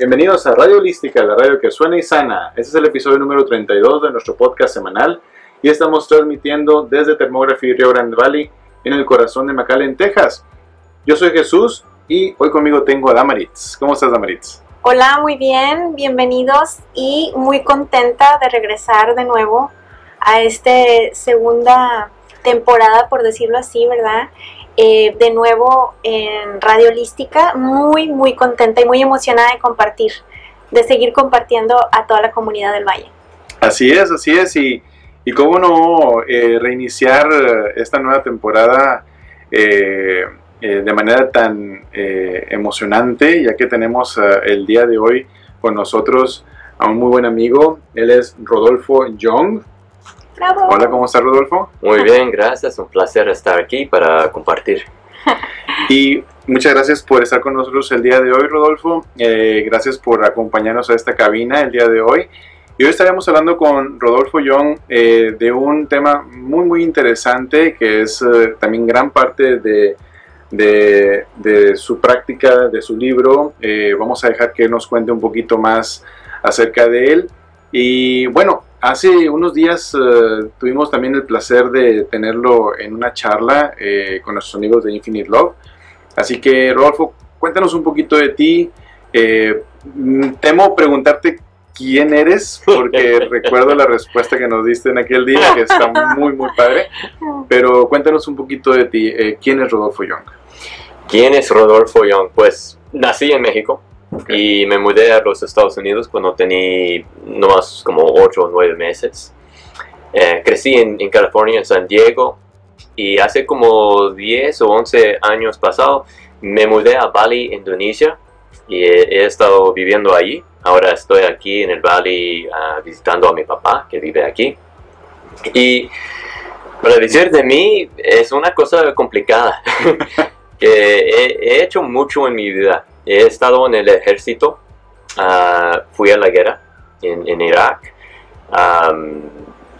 Bienvenidos a Radio Holística, la radio que suena y sana. Este es el episodio número 32 de nuestro podcast semanal y estamos transmitiendo desde Thermography Rio Grande Valley en el corazón de McAllen, Texas. Yo soy Jesús y hoy conmigo tengo a Damaritz. ¿Cómo estás, Damaritz? Hola, muy bien, bienvenidos y muy contenta de regresar de nuevo a esta segunda temporada, por decirlo así, ¿verdad? Eh, de nuevo en Radio Holística, muy, muy contenta y muy emocionada de compartir, de seguir compartiendo a toda la comunidad del Valle. Así es, así es, y, y cómo no eh, reiniciar esta nueva temporada eh, de manera tan emocionante, ya que tenemos el día de hoy con nosotros a un muy buen amigo, él es Rodolfo Young. Hola, ¿cómo estás, Rodolfo? Muy bien, gracias. Un placer estar aquí para compartir. Y muchas gracias por estar con nosotros el día de hoy, Rodolfo. Eh, gracias por acompañarnos a esta cabina el día de hoy. Y hoy estaremos hablando con Rodolfo Young eh, de un tema muy, muy interesante que es eh, también gran parte de, de, de, su práctica, de su libro. vamos a dejar que nos cuente un poquito más acerca de él. Y bueno, Hace unos días eh, tuvimos también el placer de tenerlo en una charla eh, con nuestros amigos de Infinite Love. Así que, Rodolfo, cuéntanos un poquito de ti. Eh, temo preguntarte quién eres, porque recuerdo la respuesta que nos diste en aquel día, que está muy, muy padre. Pero cuéntanos un poquito de ti. ¿Quién es Rodolfo Young? ¿Quién es Rodolfo Young? Pues nací en México y me mudé a los Estados Unidos cuando tenía más como 8 o 9 meses. Eh, crecí en, California, en San Diego, y hace como 10 o 11 años pasado me mudé a Bali, Indonesia, y he, estado viviendo allí. Ahora estoy aquí en el Bali ah, visitando a mi papá, que vive aquí. Y para decir de mí, es una cosa complicada, que he hecho mucho en mi vida he estado en el ejército, ah, fui a la guerra en, Irak,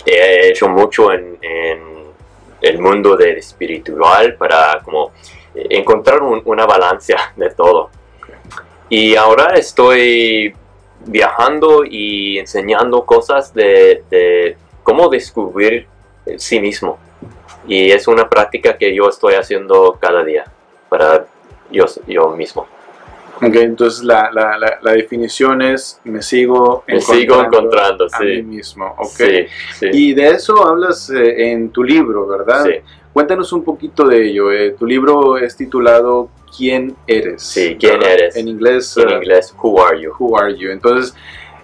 he hecho mucho en, el mundo del espiritual para como encontrar una balanza de todo. Y ahora estoy viajando y enseñando cosas de, de cómo descubrir sí mismo. Y es una práctica que yo estoy haciendo cada día para yo, yo mismo. Ok, entonces la, la, la, definición es me sigo me sigo encontrando a mí mismo. Okay. Y de eso hablas eh, en tu libro, ¿verdad? Sí. Cuéntanos un poquito de ello. Eh, tu libro es titulado ¿Quién eres? Sí, ¿quién eres? En inglés. En eh, inglés, Who are you? Who are you? Entonces,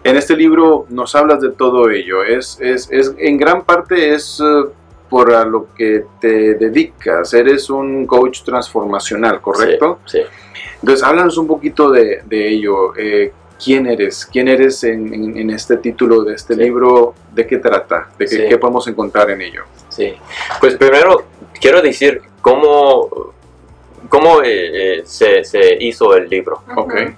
en este libro nos hablas de todo ello. Es, es, es en gran parte es por a lo que te dedicas. Eres un coach transformacional, ¿correcto? Sí. Entonces, háblanos un poquito de, ello. Eh, ¿Quién eres? ¿Quién eres en, este título de este libro? ¿De qué trata? ¿De qué, podemos encontrar en ello? Sí, pues primero quiero decir cómo, cómo eh, eh, se, hizo el libro. Okay.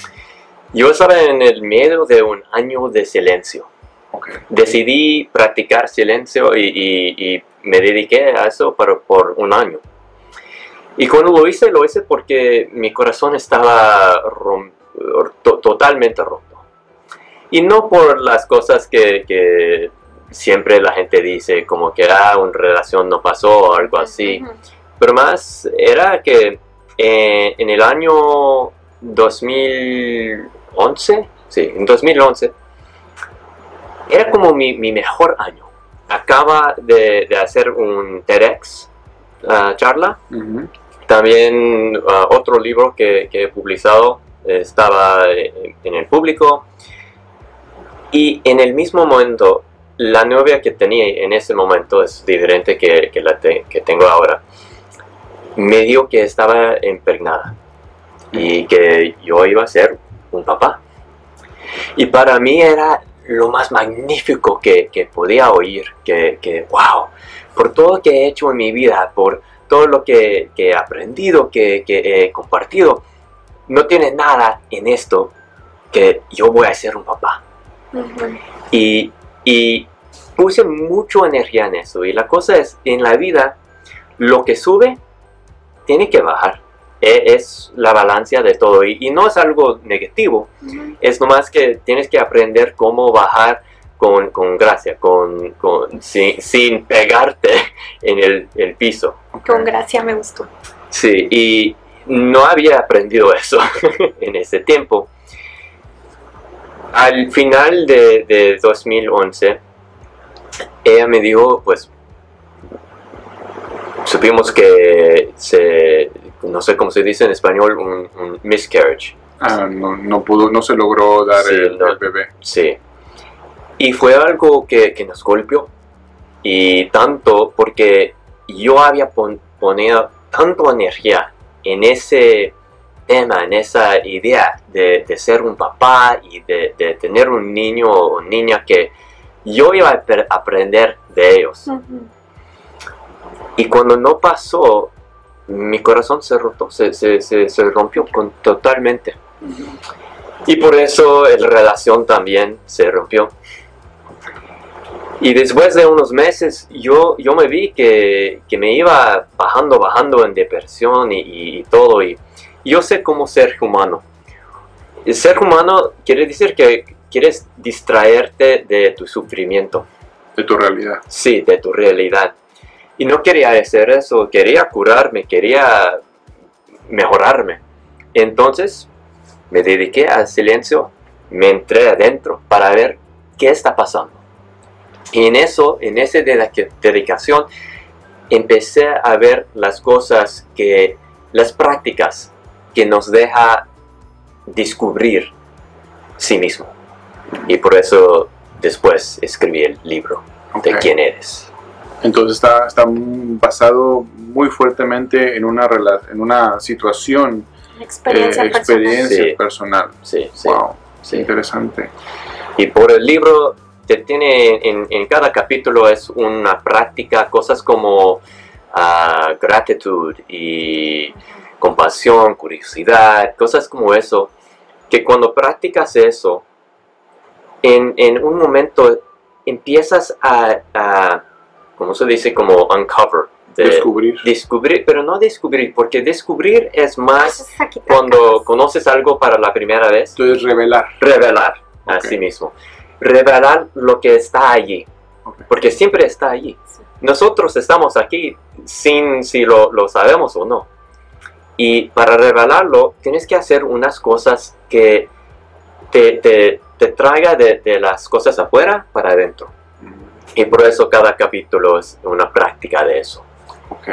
Yo estaba en el medio de un año de silencio. Okay. Decidí practicar silencio y, me dediqué a eso por, por un año. Y cuando lo hice, lo hice porque mi corazón estaba totalmente roto. Y no por las cosas que, siempre la gente dice, como que ah, una relación no pasó o algo así. Pero más era que eh, en el año 2011, sí, en 2011, era como mi, mejor año. Acaba de, hacer un TEDx uh, charla. También uh, otro libro que, he publicado estaba en el público y en el mismo momento la novia que tenía en ese momento es diferente que, la que tengo ahora. Me dijo que estaba impregnada y que yo iba a ser un papá. Y para mí era lo más magnífico que, podía oír, que, que, wow, por todo lo que he hecho en mi vida, por todo lo que, he aprendido, que, he compartido, no tiene nada en esto que yo voy a ser un papá. y, puse mucha energía en eso. Y la cosa es, en la vida, lo que sube, tiene que bajar. E- es la balanza de todo y, y no es algo negativo, Ujú. es nomás que tienes que aprender cómo bajar con, con gracia, con, con- sin, sin pegarte en el, el piso. Con gracia me gustó. Sí, y no había aprendido eso en ese tiempo. Al final de, de 2011, ella me dijo, pues, supimos que se, no sé cómo se dice en español, un, un miscarriage. Ah, no, no pudo, no se logró dar Sí, el, no. el bebé. Sí. Y fue algo que, que nos golpeó. Y tanto porque yo había pon, ponido tanto energía en ese tema, en esa idea de, de ser un papá y de, de tener un niño o niña que yo iba a ap- aprender de ellos. Y cuando no pasó, mi corazón se roto, se, se, se, se rompió con, totalmente. Y por eso la relación también se rompió. Y después de unos meses yo, yo me vi que, que me iba bajando, bajando en depresión y, y- y todo. Y yo sé cómo ser humano. El ser humano quiere decir que quieres distraerte de tu sufrimiento. De tu realidad. Sí, de tu realidad. Y no quería hacer eso, quería curarme, quería mejorarme. Entonces me dediqué al silencio, me entré adentro para ver qué está pasando. Y en eso, en esa dedica- dedicación, empecé a ver las cosas que, las prácticas que nos deja descubrir sí mismo. Y por eso después escribí el libro de quién eres. Entonces está, está basado muy fuertemente en una, rela- en una situación, experiencia eh, personal. experiencia Sí. personal. Sí, sí, Wow, sí. interesante. Y por el libro te tiene en, en cada capítulo es una práctica, cosas como ah, gratitud y compasión, curiosidad, cosas como eso, que cuando practicas eso, en, en un momento empiezas a, a, ¿cómo se dice? Como uncover. de- Descubrir. descubrir, pero no descubrir, porque descubrir es más es cuando conoces algo para la primera vez Entonces revelar. revelar a Ok. sí mismo. Revelar lo que está allí, porque siempre está allí. Sí. Nosotros estamos aquí sin si lo, lo sabemos o no. Y para revelarlo, tienes que hacer unas cosas que te, te, te traiga de, de las cosas afuera para adentro. Y por eso cada capítulo es una práctica de eso. Ok,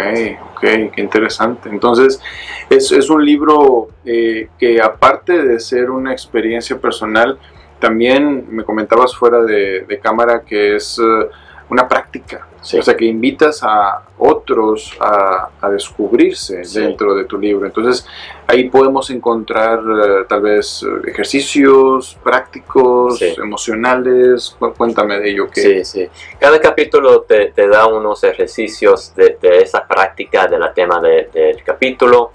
ok, qué interesante. Entonces, es, es un libro eh, que aparte de ser una experiencia personal, también me comentabas fuera de, cámara que es eh, una práctica. Sí. O sea, que invitas a otros a, a descubrirse Sí. dentro de tu libro. Entonces, ahí podemos encontrar eh, tal vez eh, ejercicios prácticos, Sí. emocionales. Cu- Cuéntame de ello. Sí, sí. Cada capítulo te, te da unos ejercicios de, de esa práctica de la tema de- del capítulo.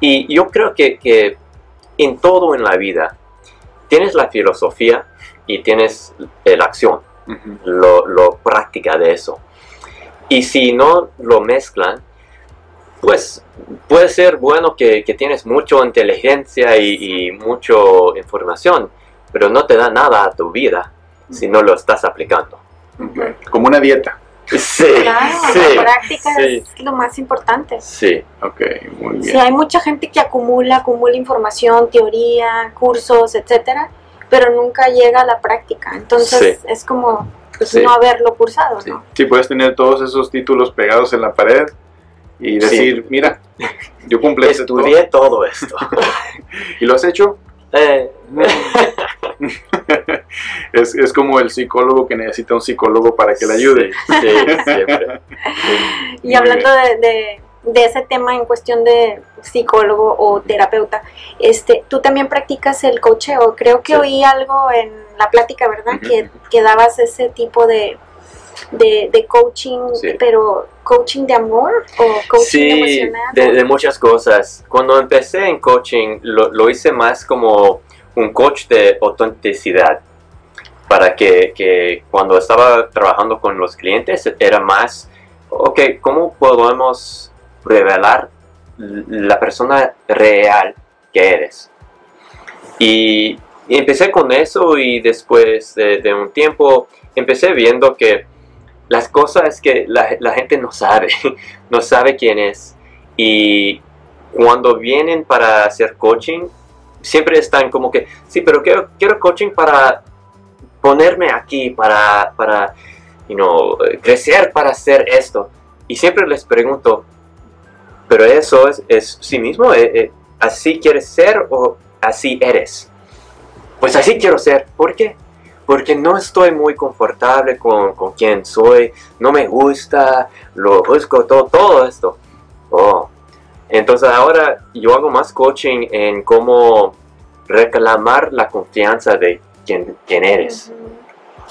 Y yo creo que, que en todo en la vida tienes la filosofía y tienes la acción, Ujú. lo, lo práctica de eso. Y si no lo mezclan, pues puede ser bueno que, que tienes mucha inteligencia y, y mucha información, pero no te da nada a tu vida si no lo estás aplicando. Ok. Como una dieta. Sí, Claro, sí, la práctica sí. es lo más importante. sí, Ok, muy bien. Sí, hay mucha gente que acumula, acumula información, teoría, cursos, etcétera, pero nunca llega a la práctica. Entonces Sí. es como pues, Sí. no haberlo cursado, Sí. ¿no? Sí, puedes tener todos esos títulos pegados en la pared y decir, mira, yo cumplí ese todo. estudié todo esto. ¿Y lo has hecho? Eh, es, es como el psicólogo que necesita un psicólogo para que le ayude. Sí, sí, siempre. Y Muy hablando de, de- de ese tema en cuestión de psicólogo o terapeuta, este, tú también practicas el cocheo. Creo que Sí. oí algo en la plática, ¿verdad? Que, que dabas ese tipo de, de, de coaching, Sí. pero coaching de amor o coaching Sí, emocional. de, de muchas cosas. Cuando empecé en coaching, lo, lo hice más como un coach de autenticidad. Para que, que cuando estaba trabajando con los clientes era más, ok, ¿cómo podemos revelar la persona real que eres. Y, empecé con eso y después de, un tiempo empecé viendo que las cosas que la, gente no sabe, no sabe quién es. Y cuando vienen para hacer coaching, siempre están como que, sí, pero quiero, quiero coaching para ponerme aquí, para, para you crecer para hacer esto. Y siempre les pregunto, pero eso es, es sí mismo, eh, eh, así quieres ser o así eres. Pues así quiero ser. ¿Por qué? Porque no estoy muy confortable con, con quien soy, no me gusta, lo busco todo, todo esto. Oh. Entonces ahora yo hago más coaching en cómo reclamar la confianza de quien, quien eres.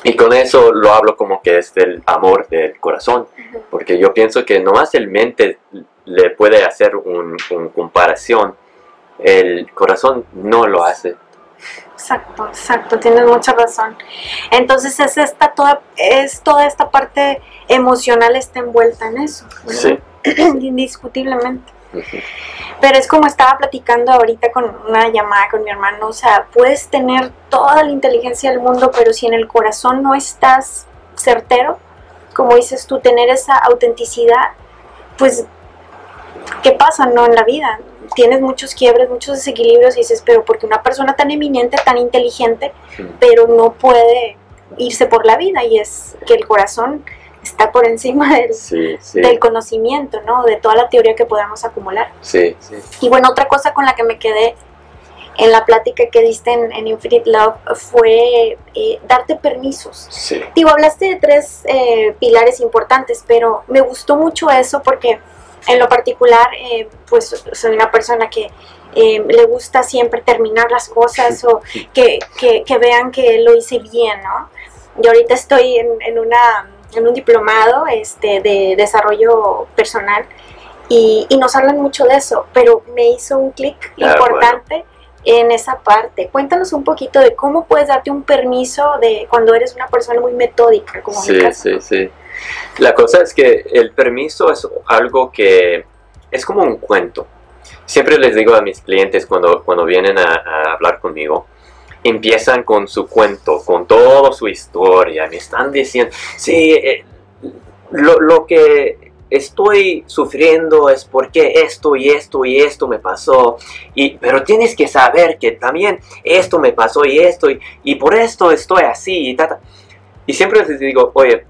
Y con eso lo hablo como que es del amor del corazón, porque yo pienso que nomás el mente le puede hacer una un comparación, el corazón no lo hace. Exacto, exacto, tienes mucha razón. Entonces es esta toda, es toda esta parte emocional está envuelta en eso, sí. indiscutiblemente. Pero es como estaba platicando ahorita con una llamada con mi hermano, o sea, puedes tener toda la inteligencia del mundo, pero si en el corazón no estás certero, como dices tú, tener esa autenticidad, pues, ¿qué pasa, no, en la vida? Tienes muchos quiebres, muchos desequilibrios y dices, pero porque una persona tan eminente, tan inteligente, pero no puede irse por la vida y es que el corazón está por encima del, del conocimiento, ¿no? De toda la teoría que podamos acumular. Sí, sí. Y bueno, otra cosa con la que me quedé en la plática que diste en, Infinite Love fue eh, darte permisos. Sí. Digo, hablaste de tres eh, pilares importantes, pero me gustó mucho eso porque en lo particular, eh, pues soy una persona que le gusta siempre terminar las cosas o que, que, que, vean que lo hice bien, ¿no? Y ahorita estoy en, en una en un diplomado este, de desarrollo personal y, nos hablan mucho de eso, pero me hizo un clic ah, importante en esa parte. Cuéntanos un poquito de cómo puedes darte un permiso de cuando eres una persona muy metódica, como sí, Sí, sí. La cosa es que el permiso es algo que es como un cuento. Siempre les digo a mis clientes cuando, cuando vienen a hablar conmigo, empiezan con su cuento, con toda su historia, me están diciendo, sí, eh, lo, que estoy sufriendo es porque esto y esto y esto me pasó, y, pero tienes que saber que también esto me pasó y esto, y, por esto estoy así, y, y siempre les digo, oye,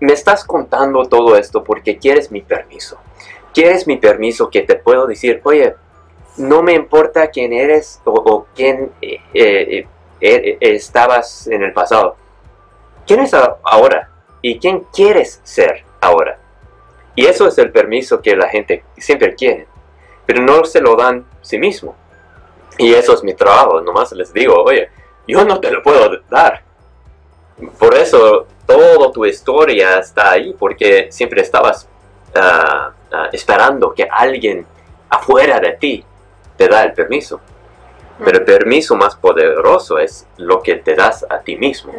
me estás contando todo esto porque quieres mi permiso. Quieres mi permiso que te puedo decir, oye, no me importa quién eres o, quién eh, eh, eh, estabas en el pasado. ¿Quién es ahora? ¿Y quién quieres ser ahora? Y eso es el permiso que la gente siempre quiere, pero no se lo dan sí mismo. Y eso es mi trabajo, nomás les digo, oye, yo no te lo puedo dar. Por eso toda tu historia está ahí, porque siempre estabas ah, ah, esperando que alguien afuera de ti te da el permiso. Pero el permiso más poderoso es lo que te das a ti mismo.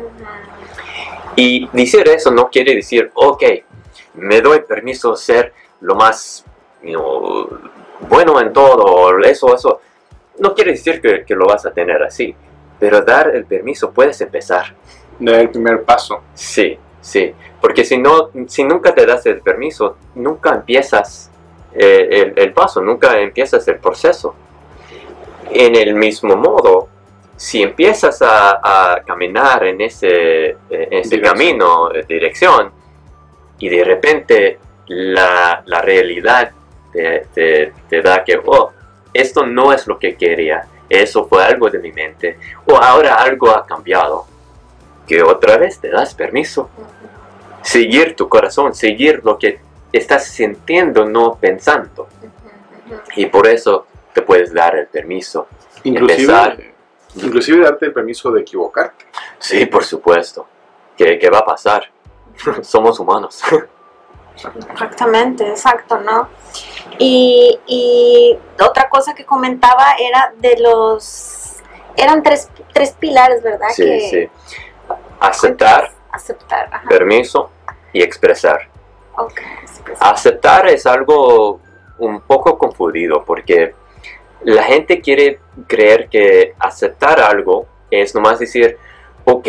Y decir eso no quiere decir, ok, me doy permiso ser lo más bueno en todo, eso, eso. No quiere decir que, que, lo vas a tener así, pero dar el permiso puedes empezar. Dar el primer paso. Sí, sí, porque si, no, si nunca te das el permiso, nunca empiezas eh, el, el, paso, nunca empiezas el proceso. En el mismo modo, si empiezas a, caminar en ese, ese camino, de dirección, y de repente la, realidad te, da que, oh, esto no es lo que quería, eso fue algo de mi mente, o ahora algo ha cambiado, que otra vez te das permiso. Seguir tu corazón, seguir lo que estás sintiendo, no pensando. Y por eso te puedes dar el permiso. Inclusive, inclusive darte el permiso de equivocarte. Sí, por supuesto. ¿Qué, va a pasar? Somos humanos. Exactamente, exacto, ¿no? Y, otra cosa que comentaba era de los... Eran tres, tres pilares, ¿verdad? Sí, sí. Aceptar, aceptar permiso y expresar. Aceptar es algo un poco confundido porque la gente quiere creer que aceptar algo es nomás decir, ok,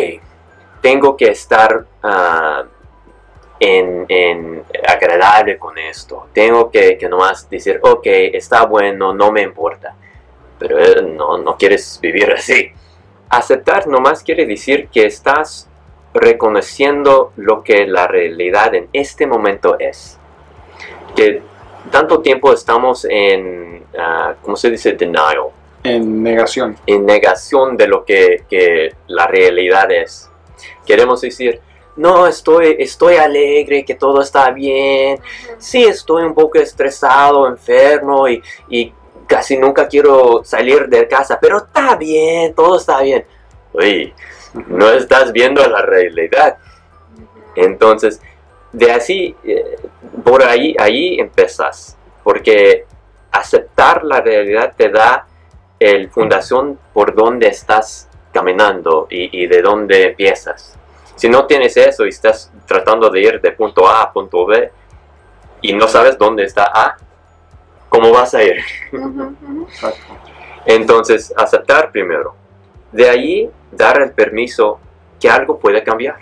tengo que estar ah, en, agradable con esto. Tengo que, que nomás decir, ok, está bueno, no me importa. Pero eh, no, no quieres vivir así. Aceptar nomás quiere decir que estás reconociendo lo que la realidad en este momento es. Que tanto tiempo estamos en, uh, ¿cómo se dice? Denial. En negación. En negación de lo que, que la realidad es. Queremos decir, no, estoy, estoy alegre, que todo está bien. Sí, estoy un poco estresado, enfermo y, y casi nunca quiero salir de casa, pero está bien, todo está bien. Uy, no estás viendo la realidad. Entonces, de así, eh, por ahí, ahí empezas, porque aceptar la realidad te da el fundación por donde estás caminando y, y de dónde empiezas. Si no tienes eso y estás tratando de ir de punto A a punto B y no sabes dónde está A, ¿cómo vas a ir? Entonces, aceptar primero. De ahí, dar el permiso que algo puede cambiar.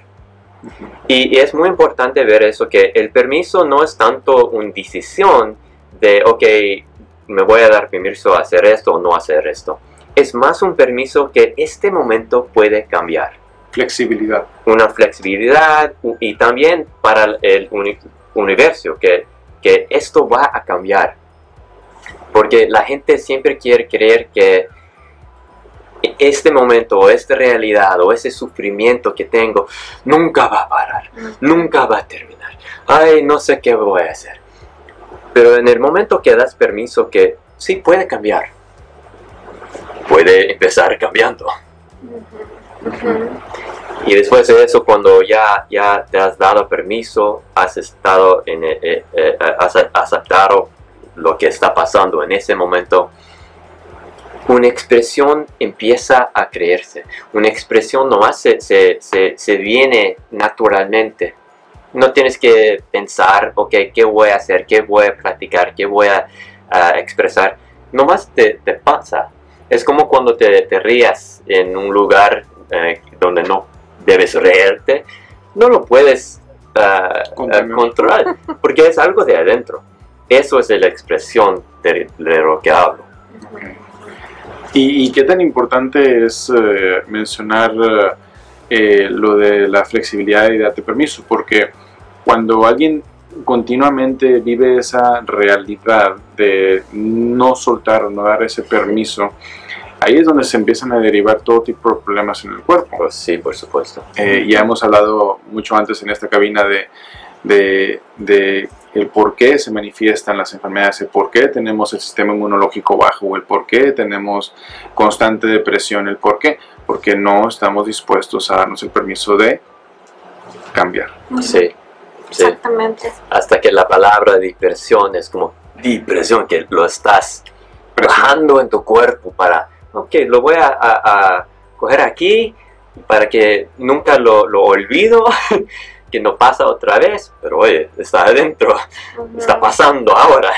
y, es muy importante ver eso, que el permiso no es tanto una decisión de, ok, me voy a dar permiso a hacer esto o no hacer esto. Es más un permiso que este momento puede cambiar. Flexibilidad. Una flexibilidad y también para el universo, que, que esto va a cambiar. Porque la gente siempre quiere creer que este momento o esta realidad o ese sufrimiento que tengo nunca va a parar, nunca va a terminar. Ay, no sé qué voy a hacer. Pero en el momento que das permiso que sí puede cambiar, puede empezar cambiando. Y después de eso, cuando ya, ya te has dado permiso, has estado en, eh, eh, eh, has aceptado lo que está pasando en ese momento, una expresión empieza a creerse. Una expresión nomás se, se, se, viene naturalmente. No tienes que pensar, ok, ¿qué voy a hacer? ¿Qué voy a practicar? ¿Qué voy a, expresar? Nomás te, te, pasa. Es como cuando te, te rías en un lugar eh, donde no debes reírte. No lo puedes uh, controlar porque es algo de adentro. Eso es la expresión de, lo que hablo. ¿Y, qué tan importante es eh, mencionar eh, lo de la flexibilidad y darte permiso? Porque cuando alguien continuamente vive esa realidad de no soltar, no dar ese permiso, ahí es donde se empiezan a derivar todo tipo de problemas en el cuerpo. Pues sí, por supuesto. Eh, ya hemos hablado mucho antes en esta cabina de, de, de, el por qué se manifiestan las enfermedades, el por qué tenemos el sistema inmunológico bajo, el por qué tenemos constante depresión, el por qué, porque no estamos dispuestos a darnos el permiso de cambiar. Sí. Exactamente. Hasta que la palabra depresión es como depresión, que lo estás bajando en tu cuerpo para ok, lo voy a, coger aquí para que nunca lo, olvido, que no pasa otra vez, pero oye, está adentro, está pasando ahora.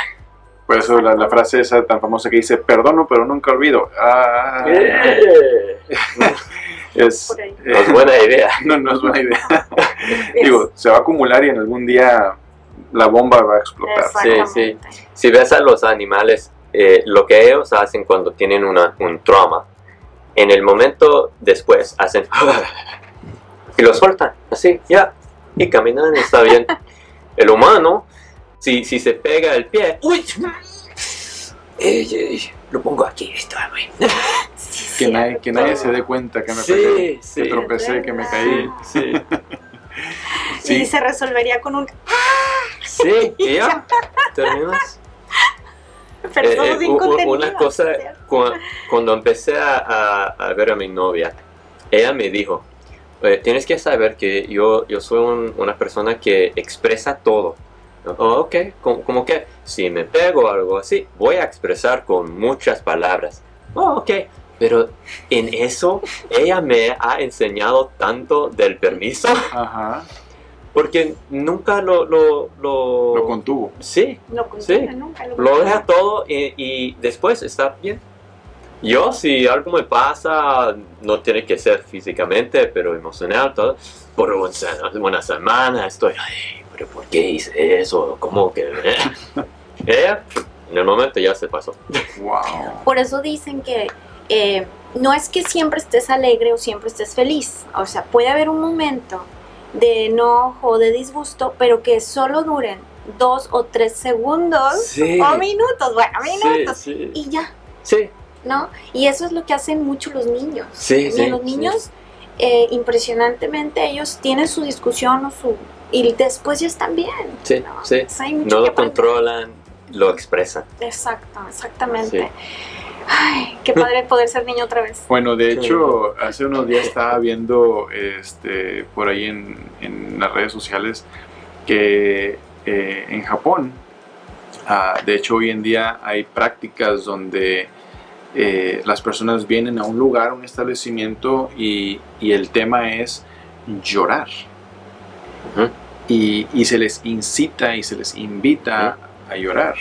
Por eso la, frase esa tan famosa que dice, perdono pero nunca olvido. Ah. es, no es buena idea. No, no es buena idea. Digo, se va a acumular y en algún día la bomba va a explotar. Sí, sí. Si ves a los animales eh, lo que ellos hacen cuando tienen una, un trauma, en el momento después hacen y lo sueltan, así, ya, y caminan, está bien. El humano, si, si se pega el pie, uy, lo pongo aquí, está bien. que, nadie, que nadie se dé cuenta que me pegué, que tropecé, que me caí. Sí. Y se resolvería con un... Sí, y ya, terminas. Eh, eh, una cosa, cuando, empecé a, ver a mi novia, ella me dijo, tienes que saber que yo, yo soy una persona que expresa todo. Oh, ok, como, que si me pego algo así, voy a expresar con muchas palabras. Oh, ok, pero en eso ella me ha enseñado tanto del permiso. Porque nunca lo... Lo, lo, Lo contuvo. Sí, No Sí. contiene nunca. Lo, lo deja todo y, y después está bien. Yo, si algo me pasa, no tiene que ser físicamente, pero emocional, todo, por una, una semana estoy, ay, pero ¿por qué hice eso? ¿Cómo que...? Ella, en el momento ya se pasó. Wow. Por eso dicen que eh, no es que siempre estés alegre o siempre estés feliz. O sea, puede haber un momento de enojo, de disgusto, pero que solo duren dos o tres segundos Sí. o minutos, bueno, Sí, minutos. sí, Y ya, sí, ¿no? Y eso es lo que hacen mucho los niños. sí, Y sí, los sí. niños, eh, impresionantemente, ellos tienen su discusión o su... Y después ya están bien. Sí, ¿no? sí. Hay mucho No que lo controlan, lo expresan. Exacto, exactamente. Sí. Ay, qué padre poder ser niño otra vez. Bueno, de hecho, hace unos días estaba viendo este, por ahí en, en las redes sociales que eh, en Japón, ah, de hecho hoy en día hay prácticas donde eh, las personas vienen a un lugar, a un establecimiento y, y el tema es llorar. Y, y se les incita y se les invita a llorar.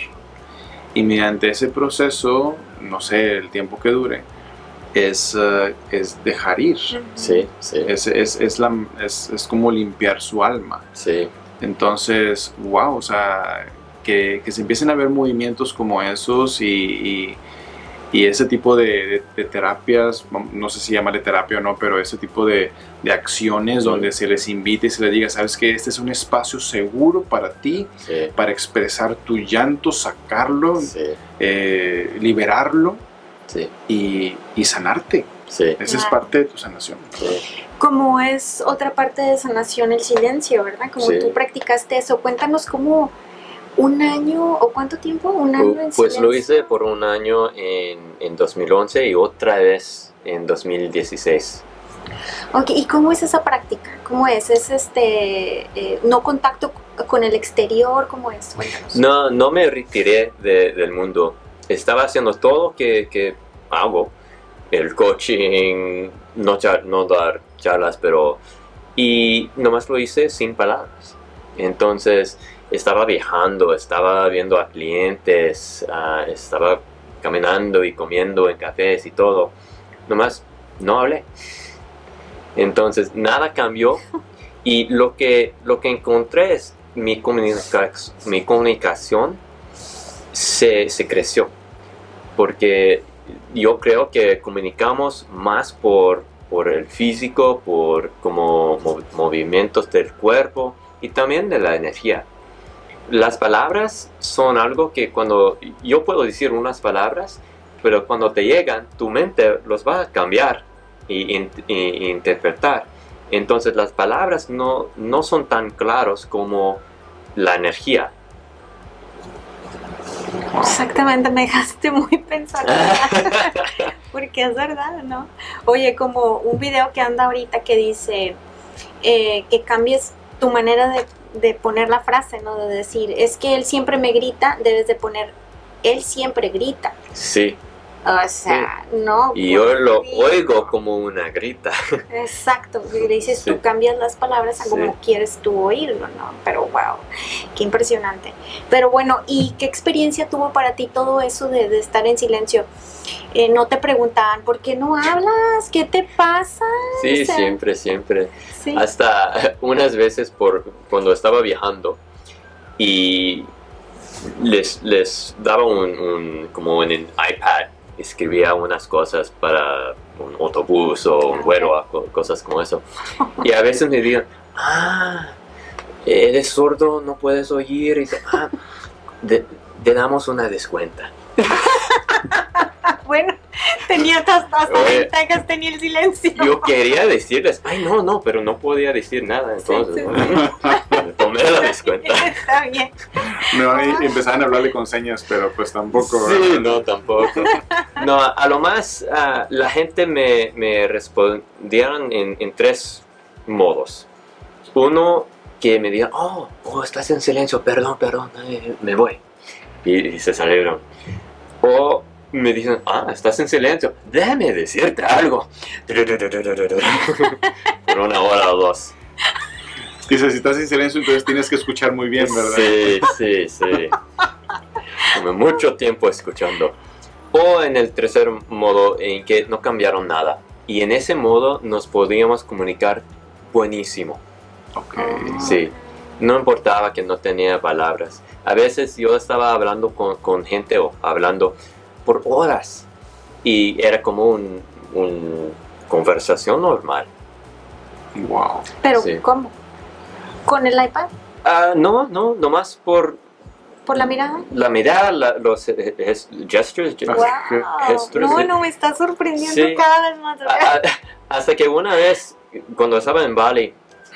Y mediante ese proceso, no sé el tiempo que dure, es, eh, es dejar ir. Sí, sí, Es, es, es, la, es, es como limpiar su alma. sí. Entonces, wow, o sea, que, que se empiecen a ver movimientos como esos y, y, y ese tipo de, de- de terapias, no sé si llamarle terapia o no, pero ese tipo de, de acciones donde se les invite y se les diga, sabes que este es un espacio seguro para ti, Sí, para expresar tu llanto, sacarlo, sí, eh, liberarlo sí, y, y sanarte. sí, Esa es parte de tu sanación. Como es otra parte de sanación el silencio, ¿verdad? Como Sí. tú practicaste eso. Cuéntanos cómo un año o cuánto tiempo, un año en Pues lo silencio? hice por un año en, en 2011 y otra vez en 2016. Ok, ¿y cómo es esa práctica? ¿Cómo es? ¿Es este eh, no contacto con el exterior? ¿Cómo es? Cuéntanos. No, no me retiré de- del mundo. Estaba haciendo todo que, que hago. El coaching, no, char- no dar charlas, pero... Y nomás lo hice sin palabras. Entonces estaba viajando, estaba viendo a clientes, ah, estaba caminando y comiendo en cafés y todo. Nomás no hablé. Entonces nada cambió y lo que, lo que encontré es mi, comunica- mi comunicación se, se creció. Porque yo creo que comunicamos más por, por el físico, por como mo- movimientos del cuerpo y también de la energía. Las palabras son algo que cuando yo puedo decir unas palabras, pero cuando te llegan, tu mente los va a cambiar y, in- y interpretar. Entonces las palabras no, no son tan claros como la energía. Exactamente, me dejaste muy pensativa. Porque es verdad, ¿no? Oye, como un video que anda ahorita que dice eh, que cambies tu manera de, de poner la frase, ¿no? De decir, es que él siempre me grita, debes de poner, él siempre grita. Sí, O sea, no. y yo lo oigo como una grita. Exacto, y le dices, Sí. tú cambias las palabras a como Sí. quieres tú oírlo, ¿no? Pero wow, qué impresionante. Pero bueno, ¿y qué experiencia tuvo para ti todo eso de, de estar en silencio? Eh, no te preguntaban, ¿por qué no hablas? ¿Qué te pasa? Sí, O sea, siempre, siempre. Hasta unas veces por cuando estaba viajando y les, les daba un, un- como en el iPad, escribía unas cosas para un autobús o un vuelo, cosas como eso. Y a veces me digan, ah, eres sordo, no puedes oír. Y ah, te damos una descuenta. Bueno, tenía Oye. ventajas, tenía el silencio. Yo quería decirles, ay, no, no, pero no podía decir nada. Entonces, sí, bueno, tomé la descuenta. Está bien. No, y empezaban a hablarle con señas, pero pues tampoco. Sí, ¿verdad? no, tampoco. No, a, a lo más, la gente me, me respondieron en, en tres modos. Uno, que me digan, oh, oh, estás en silencio, perdón, perdón, eh, me voy. Y, y se salieron. O me dicen, ah, estás en silencio, déjame decirte algo. Por una hora o dos. Dice, si estás en silencio, entonces tienes que escuchar muy bien, ¿verdad? Sí, sí, sí. Como mucho tiempo escuchando. O en el tercer modo en que no cambiaron nada. Y en ese modo nos podíamos comunicar buenísimo. Ok. Sí. No importaba que no tenía palabras. A veces yo estaba hablando con, con gente o hablando por horas. Y era como un, un conversación normal. Wow. Pero, Sí. ¿cómo? ¿Con el iPad? Ah, no, no, nomás por ¿Por la mirada? la mirada, la- los eh, ges- gestures. ge- Ah, Wow. Gestures No, no, me está sorprendiendo Sí. cada vez más. Ah, ah, Hasta que una vez, cuando estaba en Bali,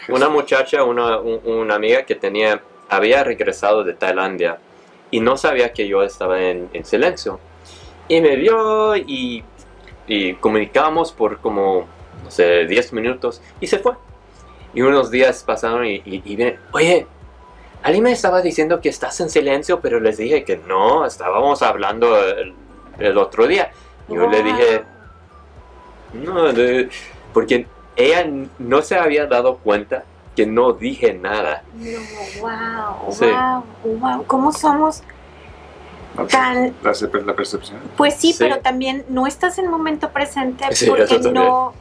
una muchacha, una, un- una amiga que tenía, había regresado de Tailandia y no sabía que yo estaba en, en silencio. Y me vio y, y comunicamos por como, no sé, 10 minutos y se fue. Y unos días pasaron y, y, y viene, oye, alguien me estaba diciendo que estás en silencio, pero les dije que no, estábamos hablando el, el otro día. Y yo le dije, no, de- porque ella no se había dado cuenta que no dije nada. No, wow, Sí. wow, wow. ¿Cómo somos La, percepción. Pues sí, Sí. pero también no estás en el momento presente Sí, porque no,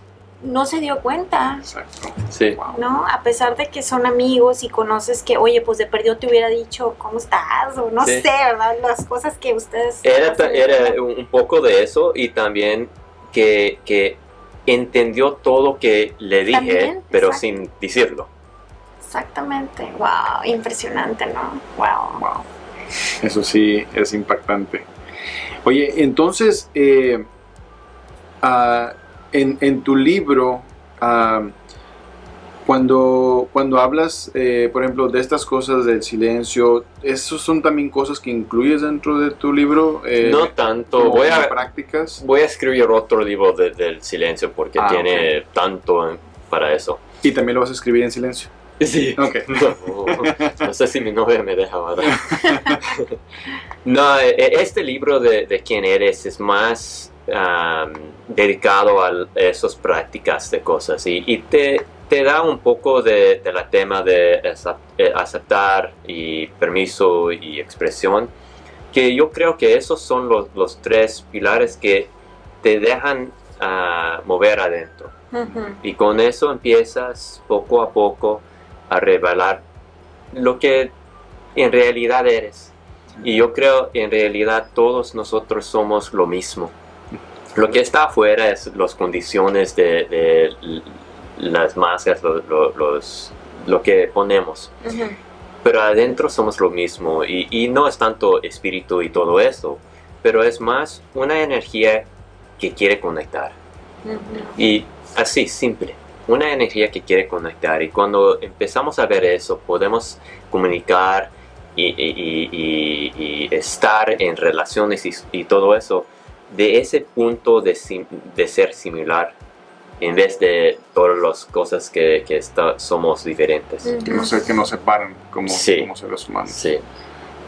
no se dio cuenta, Exacto. Sí. Wow. ¿no? A pesar de que son amigos y conoces que, oye, pues de perdido te hubiera dicho cómo estás o no Sí. sé, ¿verdad? Las cosas que ustedes... Era, hacen, era un un poco de eso y también que, que entendió todo que le dije, También, pero exacto. sin decirlo. Exactamente, wow, impresionante, ¿no? Wow. Wow. Eso sí es impactante. Oye, entonces, eh, ah, en, en tu libro, ah, cuando, cuando hablas, eh, por ejemplo, de estas cosas del silencio, ¿esos son también cosas que incluyes dentro de tu libro? Eh, no tanto. Voy a, prácticas. voy a escribir otro libro de- del silencio porque Ah, tiene tanto para eso. Y también lo vas a escribir en silencio. Sí. Ok. No, no sé si mi novia me deja, ¿verdad? No, e- e- este libro de, de quién eres es más am, dedicado a esas prácticas de cosas y, y te, te da un poco de, de la tema de eh, aceptar y permiso y expresión, que yo creo que esos son los, los tres pilares que te dejan ah, mover adentro. Ujú. Y con eso empiezas poco a poco a revelar lo que en realidad eres. Y yo creo en realidad todos nosotros somos lo mismo. Lo que está afuera es las condiciones de, de las masas, lo, lo- los, lo que ponemos. Ujú. Pero adentro somos lo mismo. Y, y no es tanto espíritu y todo eso, pero es más una energía que quiere conectar. Ujú. Y así, simple. Una energía que quiere conectar. Y cuando empezamos a ver eso, podemos comunicar y, y- y- y- y estar en relaciones y, y todo eso de ese punto de, sim- de ser similar en vez de todas las cosas que, que está- somos diferentes. Que no que nos separan como, Sí. como seres humanos. Sí.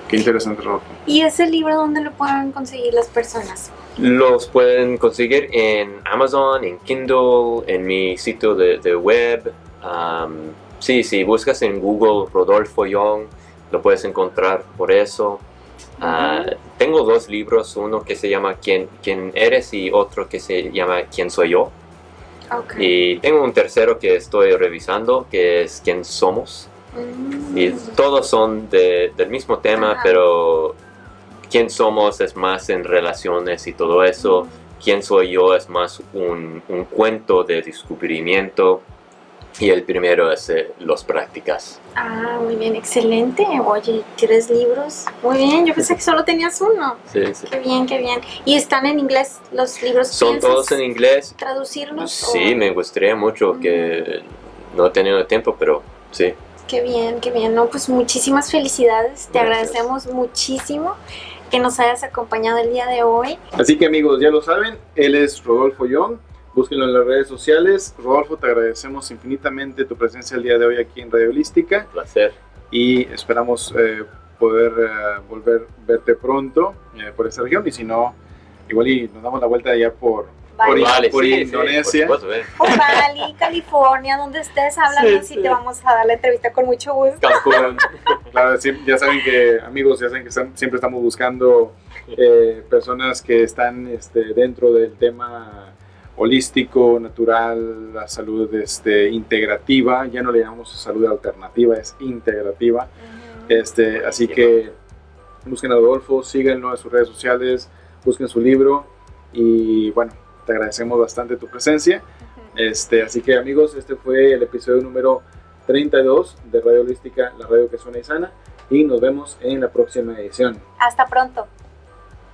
Qué interesante, Rodolfo. ¿Y ese libro dónde lo pueden conseguir las personas? Los pueden conseguir en Amazon, en Kindle, en mi sitio de, de web. Sí, si buscas en Google Rodolfo Young, lo puedes encontrar por eso. Ah, tengo dos libros, uno que se llama ¿Quién, ¿Quién eres? y otro que se llama ¿Quién soy yo? Y tengo un tercero que estoy revisando, que es ¿Quién somos? Mm. Y todos son de- del mismo tema, pero quién somos es más en relaciones y todo eso. Quién soy yo es más un, un cuento de descubrimiento. Y el primero es eh, los prácticas. Ah, muy bien, excelente. Oye, tres libros. Muy bien, yo pensé que solo tenías uno. Sí, sí. Qué bien, qué bien. ¿Y están en inglés los libros? Son ¿Piensas todos en inglés. ¿Traducirlos? Sí, o- me gustaría mucho que no he tenido tiempo, pero sí. Qué bien, qué bien. No, pues muchísimas felicidades. Te Gracias. agradecemos muchísimo que nos hayas acompañado el día de hoy. Así que amigos, ya lo saben, él es Rodolfo Young. Búsquenlo en las redes sociales. Rodolfo, te agradecemos infinitamente tu presencia el día de hoy aquí en Radio Holística Un placer. y esperamos eh, poder eh, volver verte pronto eh, por esta región y si no, igual y nos damos la vuelta allá por, Bali. Por, por sí, sí, Indonesia. por supuesto, eh. O Bali, California, donde estés hablando, Sí, sí, sí. te vamos a dar la entrevista con mucho gusto. Cancún. Claro, sí, ya saben que, amigos, ya saben que están- siempre estamos buscando eh, personas que están este, dentro del tema holístico, natural, la salud este, integrativa. Ya no le llamamos salud alternativa, es integrativa. Ujú. Este, así que busquen a Rodolfo, síganlo en sus redes sociales, busquen su libro y bueno, te agradecemos bastante tu presencia. Este, así que amigos, este fue el episodio número 32 de Radio Holística, la radio que suena y sana, y nos vemos en la próxima edición. Hasta pronto.